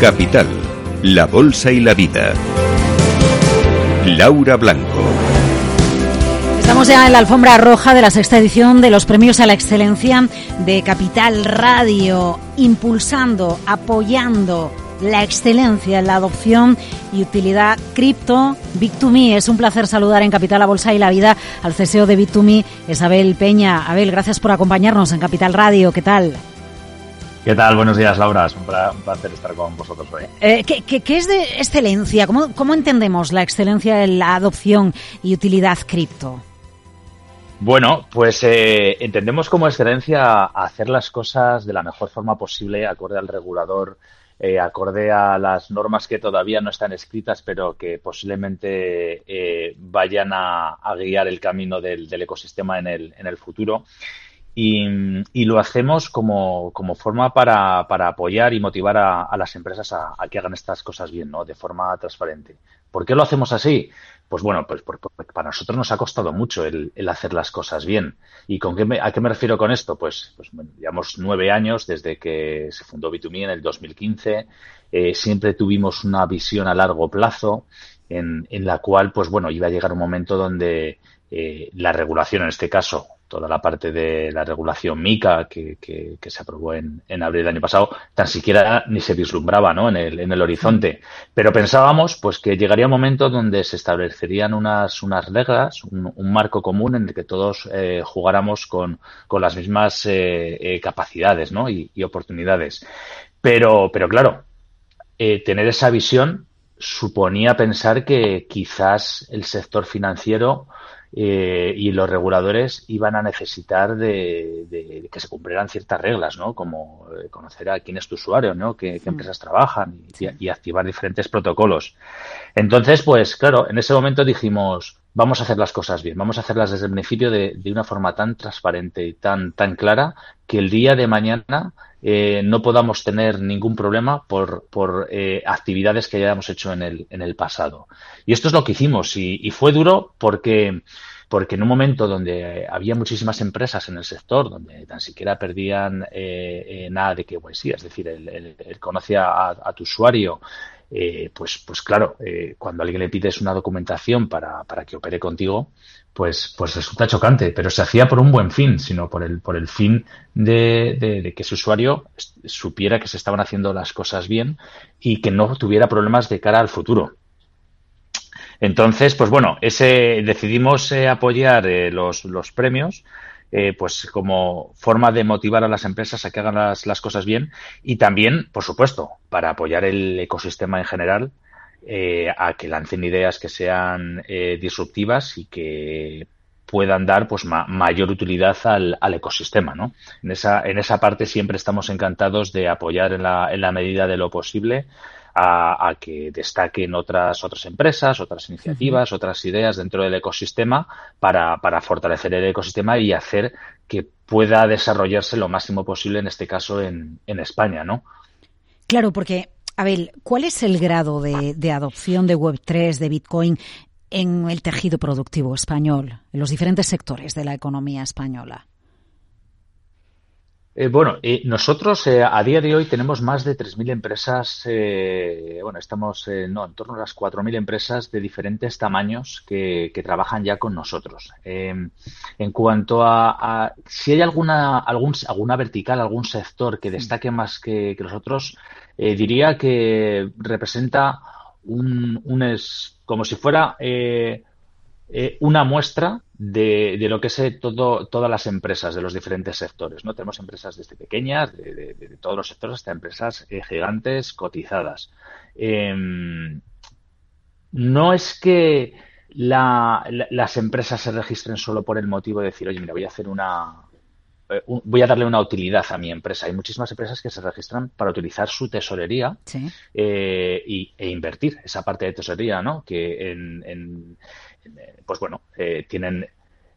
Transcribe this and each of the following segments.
Capital, la Bolsa y la Vida. Laura Blanco. Estamos ya en la alfombra roja de la sexta edición de los premios a la excelencia de Capital Radio, impulsando, apoyando la excelencia en la adopción y utilidad cripto. Bit2Me, es un placer saludar en Capital, la Bolsa y la Vida al CSO de Bit2Me, Isabel Peña. Abel, gracias por acompañarnos en Capital Radio. ¿Qué tal? ¿Qué tal? Buenos días, Laura. Es un placer estar con vosotros hoy. Eh, ¿qué, es de excelencia? ¿Cómo, ¿Cómo entendemos la excelencia en la adopción y utilidad cripto? Bueno, pues eh, entendemos como excelencia hacer las cosas de la mejor forma posible, acorde al regulador, eh, acorde a las normas que todavía no están escritas, pero que posiblemente vayan a, guiar el camino del, ecosistema en el, en el futuro. Y, lo hacemos como, como forma para, para, apoyar y motivar a, las empresas a, que hagan estas cosas bien, ¿no? De forma transparente. ¿Por qué lo hacemos así? Pues bueno, pues, para nosotros nos ha costado mucho el, hacer las cosas bien. ¿Y con qué a qué me refiero con esto? Pues, pues llevamos nueve años desde que se fundó Bitumí en el 2015. Eh, siempre tuvimos una visión a largo plazo en, en la cual, pues bueno, iba a llegar un momento donde eh, la regulación, en este caso, toda la parte de la regulación MICA que, que, se aprobó en, en, abril del año pasado, tan siquiera ni se vislumbraba ¿no? en, el, en el horizonte. Pero pensábamos pues que llegaría un momento donde se establecerían unas, unas reglas, un, marco común en el que todos eh, jugáramos con, con, las mismas eh, eh, capacidades ¿no? y, y, oportunidades. Pero, pero claro, tener esa visión suponía pensar que quizás el sector financiero eh, y los reguladores iban a necesitar de, que se cumplieran ciertas reglas, ¿no? Como eh, conocer a quién es tu usuario, ¿no? Qué, mm. empresas trabajan y, activar diferentes protocolos. Entonces, pues claro, en ese momento dijimos, vamos a hacer las cosas bien, vamos a hacerlas desde el principio de, de una forma tan transparente y tan, tan clara que el día de mañana eh, no podamos tener ningún problema por, por eh, actividades que hayamos hecho en el, en el pasado. Y esto es lo que hicimos y, fue duro porque porque en un momento donde había muchísimas empresas en el sector, donde tan siquiera perdían eh, nada de que sí, es decir, el, el, conoce a, tu usuario, eh, pues, pues claro, eh, cuando alguien le pides una documentación para, para que opere contigo, pues, pues resulta chocante, pero se hacía por un buen fin, sino por el, por el fin de, de, que ese usuario supiera que se estaban haciendo las cosas bien y que no tuviera problemas de cara al futuro. Entonces, pues bueno, ese decidimos eh, apoyar los, los premios eh, pues como forma de motivar a las empresas a que hagan las, cosas bien y también, por supuesto, para apoyar el ecosistema en general eh, a que lancen ideas que sean eh, disruptivas y que puedan dar pues mayor utilidad al, al, ecosistema, ¿no? En esa, en esa parte siempre estamos encantados de apoyar en la, en la medida de lo posible a, que destaquen otras, otras empresas, otras iniciativas, otras ideas dentro del ecosistema para, para fortalecer el ecosistema y hacer que pueda desarrollarse lo máximo posible, en este caso en, en España, ¿no? Claro, porque, Abel, ¿cuál es el grado de, de adopción de Web3, de Bitcoin en el tejido productivo español, en los diferentes sectores de la economía española? Eh, bueno, eh, nosotros eh, a día de hoy tenemos más de 3.000 empresas, bueno, estamos no, en torno a las 4.000 empresas de diferentes tamaños que, trabajan ya con nosotros. Em, en cuanto a, si hay alguna, algún, alguna vertical, algún sector que destaque más que, que los otros, diría que representa un, un es, como si fuera eh, una muestra de, de, lo que es eh, todo, todas las empresas de los diferentes sectores. ¿no? Tenemos empresas desde pequeñas, de, de, todos los sectores, hasta empresas eh, gigantes cotizadas. Em, no es que las empresas se registren solo por el motivo de decir, oye, mira, voy a hacer una, voy a darle una utilidad a mi empresa. Hay muchísimas empresas que se registran para utilizar su tesorería y, e invertir esa parte de tesorería, ¿no? Que en, pues bueno, eh, tienen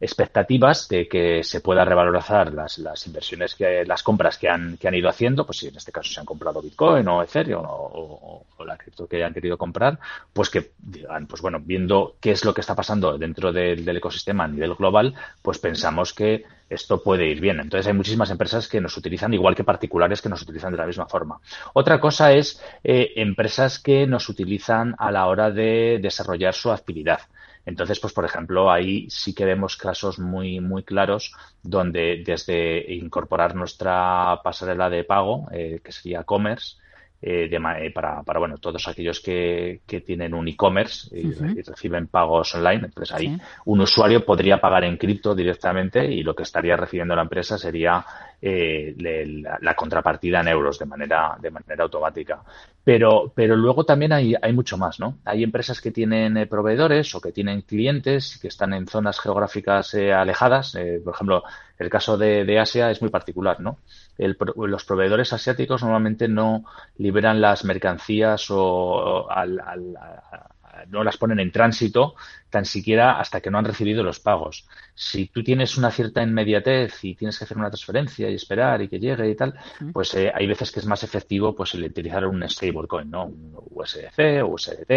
expectativas de que se pueda revalorizar las, las inversiones que las compras que han, que han ido haciendo, pues si en este caso se han comprado Bitcoin o Ethereum o, la cripto que hayan querido comprar, pues que digan, pues bueno, viendo qué es lo que está pasando dentro del ecosistema a nivel global, pues pensamos que esto puede ir bien. Entonces hay muchísimas empresas que nos utilizan igual que particulares que nos utilizan de la misma forma. Otra cosa es eh, empresas que nos utilizan a la hora de desarrollar su actividad. Entonces, pues por ejemplo, ahí sí que vemos casos muy, muy claros donde desde incorporar nuestra pasarela de pago, eh, que sería Commerce, eh, eh, para, para, bueno, todos aquellos que, que tienen un e-commerce y, reciben pagos online. Entonces ahí un usuario podría pagar en cripto directamente y lo que estaría recibiendo la empresa sería eh, la, contrapartida en euros de manera, de manera automática. Pero, pero luego también hay, hay mucho más, ¿no? Hay empresas que tienen eh, proveedores o que tienen clientes que están en zonas geográficas alejadas. por ejemplo, el caso de, Asia es muy particular, ¿no? los proveedores asiáticos normalmente no liberan las mercancías o, al, no las ponen en tránsito tan siquiera hasta que no han recibido los pagos. Si tú tienes una cierta inmediatez y tienes que hacer una transferencia y esperar y que llegue y tal, pues eh, hay veces que es más efectivo pues el utilizar un stablecoin, ¿no? Un USDC o USDT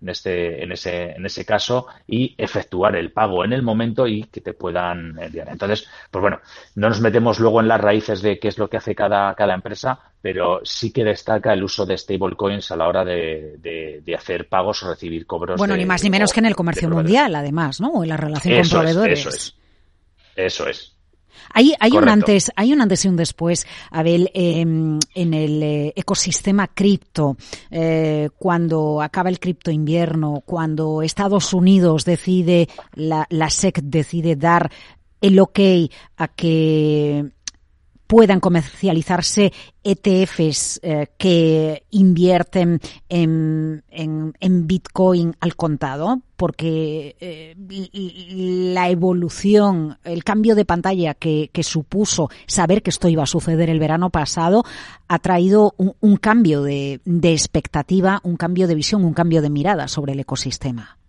en este, en ese, en ese caso y efectuar el pago en el momento y que te puedan enviar. Entonces, pues bueno, no nos metemos luego en las raíces de qué es lo que hace cada, cada empresa, pero sí que destaca el uso de stablecoins a la hora de, de, hacer pagos o recibir cobros. Bueno, ni más ni menos que en el comercio mundial, además, ¿no? O en la relación con proveedores. eso es. Eso es. Hay, hay un antes, hay un antes y un después, Abel, em, en el eh, ecosistema cripto, eh, cuando acaba el cripto invierno, cuando Estados Unidos decide, la, la SEC decide dar el ok a que puedan comercializarse ETFs eh, que invierten en, Bitcoin al contado, porque eh, la evolución, el cambio de pantalla que, supuso saber que esto iba a suceder el verano pasado, ha traído un, cambio de expectativa, un cambio de visión, un cambio de mirada sobre el ecosistema.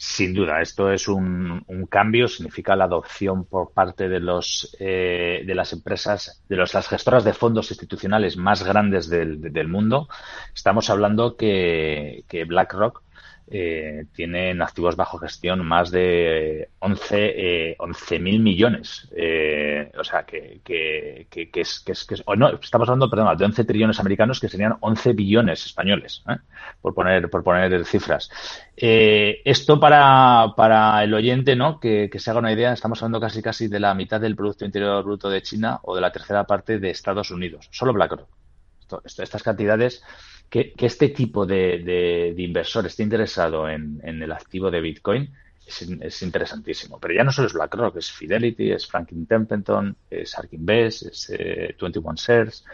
Sin duda, esto es un, cambio, significa la adopción por parte de los eh, de las empresas, de las gestoras de fondos institucionales más grandes del, del mundo. Estamos hablando que, que BlackRock eh, tienen activos bajo gestión más de 11 eh, mil millones. Eh, o sea, que, que, que, que, es, que, es, que no, estamos hablando, perdón, de 11 trillones americanos que serían 11 billones españoles, ¿eh? por poner por poner cifras. Eh, esto para, para el oyente, ¿no? Que, que se haga una idea, estamos hablando casi casi de la mitad del Producto Interior Bruto de China o de la tercera parte de Estados Unidos. Solo BlackRock. estas cantidades que, este tipo de, inversor esté interesado en, el activo de Bitcoin es, interesantísimo. Pero ya no solo es BlackRock, es Fidelity, es Franklin Templeton, es Arkin Best, es 21 eh, Shares.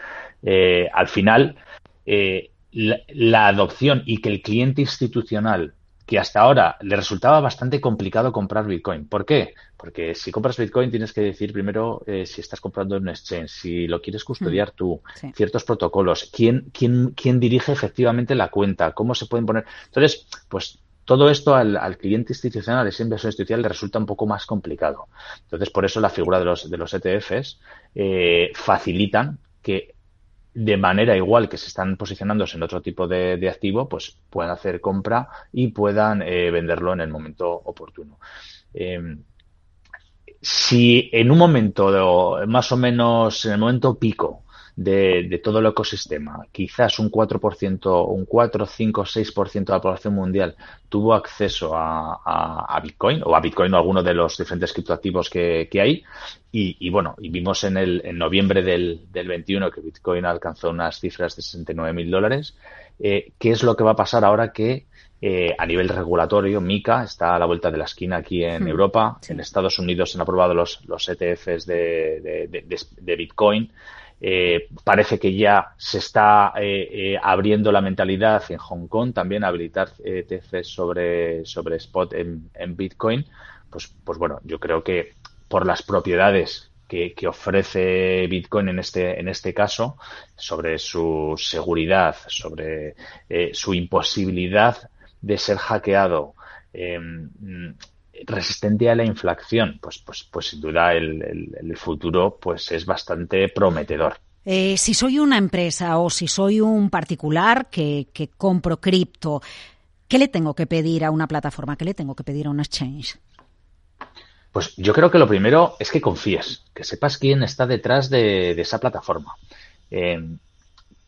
Eh, al final, eh, la, adopción y que el cliente institucional que hasta ahora le resultaba bastante complicado comprar Bitcoin. ¿Por qué? Porque si compras Bitcoin tienes que decir primero eh, si estás comprando en un exchange, si lo quieres custodiar mm, tú, ciertos protocolos, quién, quién, quién dirige efectivamente la cuenta, cómo se pueden poner. Entonces, pues todo esto al, al, cliente institucional, ese inversor institucional, le resulta un poco más complicado. Entonces, por eso la figura de los, de los ETFs eh, facilitan que de manera igual que se están posicionándose en otro tipo de, activo, pues puedan hacer compra y puedan eh, venderlo en el momento oportuno. Eh, si en un momento, más o menos en el momento pico, de, todo el ecosistema. Quizás un 4%, un 4, 5, 6% de la población mundial tuvo acceso a, Bitcoin o a Bitcoin o a alguno de los diferentes criptoactivos que, que hay. Y, bueno, y vimos en, el, en noviembre del, del 21 que Bitcoin alcanzó unas cifras de 69 mil dólares. Eh, ¿Qué es lo que va a pasar ahora que eh, a nivel regulatorio, MICA está a la vuelta de la esquina aquí en hmm. Europa. En Estados Unidos se han aprobado los, los ETFs de, de, de Bitcoin. Eh, parece que ya se está eh, eh, abriendo la mentalidad en Hong Kong también habilitar ETFs sobre, sobre spot en, Bitcoin. Pues, pues bueno, yo creo que por las propiedades que, ofrece Bitcoin en este, en este caso, sobre su seguridad, sobre su imposibilidad de ser hackeado, resistente a la inflación, pues, pues, pues sin duda el, el, futuro pues es bastante prometedor. Eh, si soy una empresa o si soy un particular que, que compro cripto, ¿qué le tengo que pedir a una plataforma? ¿Qué le tengo que pedir a un exchange? Pues yo creo que lo primero es que confíes, que sepas quién está detrás de, esa plataforma. Eh,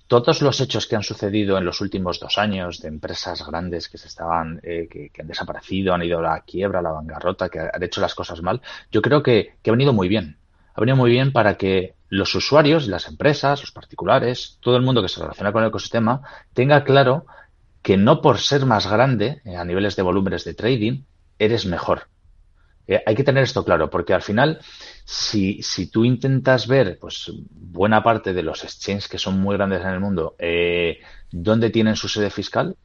todos los hechos que han sucedido en los últimos dos años de empresas grandes que se estaban, eh, que, han desaparecido, han ido a la quiebra, a la bancarrota, que han hecho las cosas mal, yo creo que, que ha venido muy bien. Ha venido muy bien para que los usuarios, las empresas, los particulares, todo el mundo que se relaciona con el ecosistema, tenga claro que no por ser más grande eh, a niveles de volúmenes de trading, eres mejor. Eh, hay que tener esto claro, porque al final, si, si tú intentas ver, pues, buena parte de los exchanges que son muy grandes en el mundo, eh, dónde tienen su sede fiscal,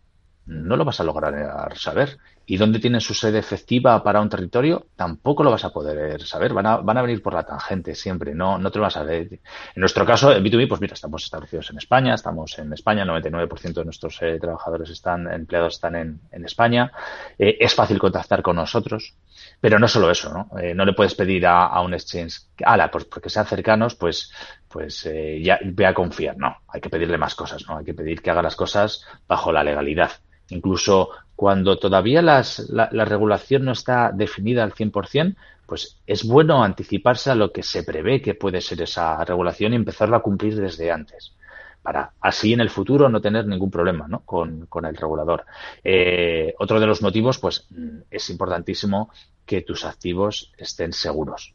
no lo vas a lograr saber. ¿Y dónde tienen su sede efectiva para un territorio? Tampoco lo vas a poder saber. Van a, van a venir por la tangente siempre, no, no te lo vas a ver. En nuestro caso, en B2B, pues mira, estamos establecidos en España, estamos en España, el 99% de nuestros eh, trabajadores están, empleados están en, en España. es fácil contactar con nosotros. Pero no solo eso, ¿no? Eh, no le puedes pedir a, un exchange, ala, pues porque sean cercanos, pues, pues eh, ya ve a confiar. No, hay que pedirle más cosas, ¿no? Hay que pedir que haga las cosas bajo la legalidad. Incluso cuando todavía la, la, regulación no está definida al 100%, pues es bueno anticiparse a lo que se prevé que puede ser esa regulación y empezarla a cumplir desde antes para así en el futuro no tener ningún problema ¿no? con, el regulador. Eh, otro de los motivos, pues es importantísimo que tus activos estén seguros.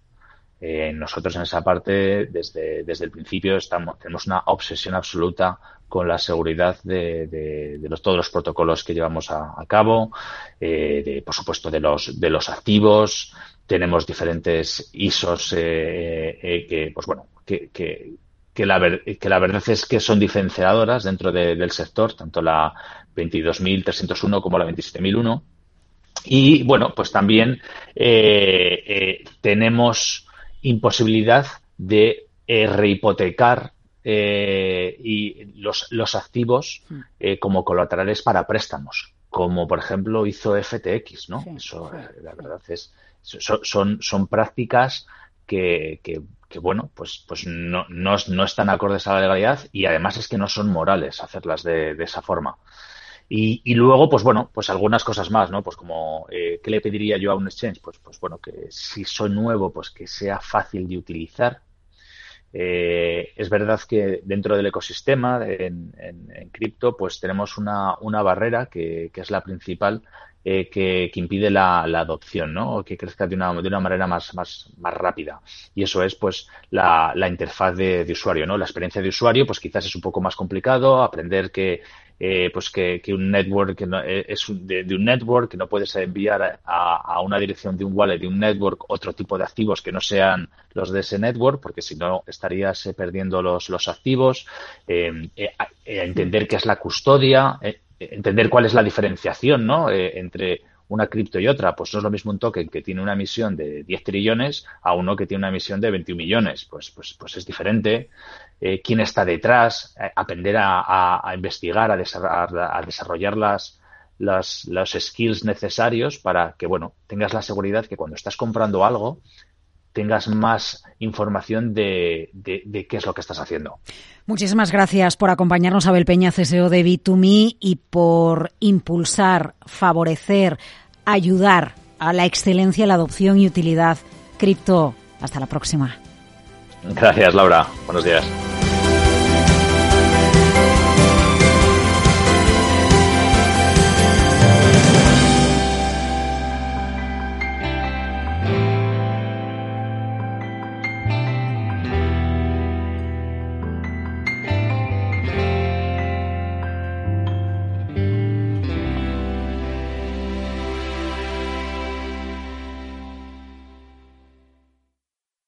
Eh, nosotros en esa parte, desde, desde el principio, estamos, tenemos una obsesión absoluta con la seguridad de, de, los, todos los protocolos que llevamos a, cabo, eh, de, por supuesto de los, de los activos. Tenemos diferentes ISOs eh, eh, que, pues bueno, que, que, que la, que la verdad es que son diferenciadoras dentro del sector, tanto la 22.301 como la 27.001. Y bueno, pues también eh, eh, tenemos imposibilidad de eh, rehipotecar y los, los activos hmm. como colaterales para préstamos, como por ejemplo hizo FTX, ¿no? Eso, la verdad es, son, son prácticas que, que, bueno, pues, pues no, no, no, están acordes a la legalidad y además es que no son morales hacerlas de, de esa forma. Y, y, luego, pues bueno, pues algunas cosas más, ¿no? Pues como, eh, ¿qué le pediría yo a un exchange? Pues, pues bueno, que si soy nuevo, pues que sea fácil de utilizar. Eh, es verdad que dentro del ecosistema en, en, cripto, pues tenemos una, una barrera que, que, es la principal, eh, que, que, impide la, la, adopción, ¿no? O que crezca de una, de una manera más, más, más rápida. Y eso es, pues, la, la interfaz de, de, usuario, ¿no? La experiencia de usuario, pues quizás es un poco más complicado, aprender que, eh, pues que, un network no, eh, es de, de, un network que no puedes enviar a, a, una dirección de un wallet de un network otro tipo de activos que no sean los de ese network, porque si no estarías eh, perdiendo los, los activos, eh, eh, entender qué es la custodia, entender cuál es la diferenciación ¿no? Eh, entre una cripto y otra. Pues no es lo mismo un token que tiene una emisión de 10 trillones a uno que tiene una emisión de 21 millones. Pues, pues, pues es diferente. Eh, quién está detrás, eh, aprender a, investigar, a desarrollar, a desarrollar las, las, los skills necesarios para que, bueno, tengas la seguridad que cuando estás comprando algo, tengas más información de, de, de, qué es lo que estás haciendo. Muchísimas gracias por acompañarnos, Abel Peña, CSO de B2Me, y por impulsar, favorecer, ayudar a la excelencia, la adopción y utilidad cripto. Hasta la próxima. Gracias, Laura. Buenos días.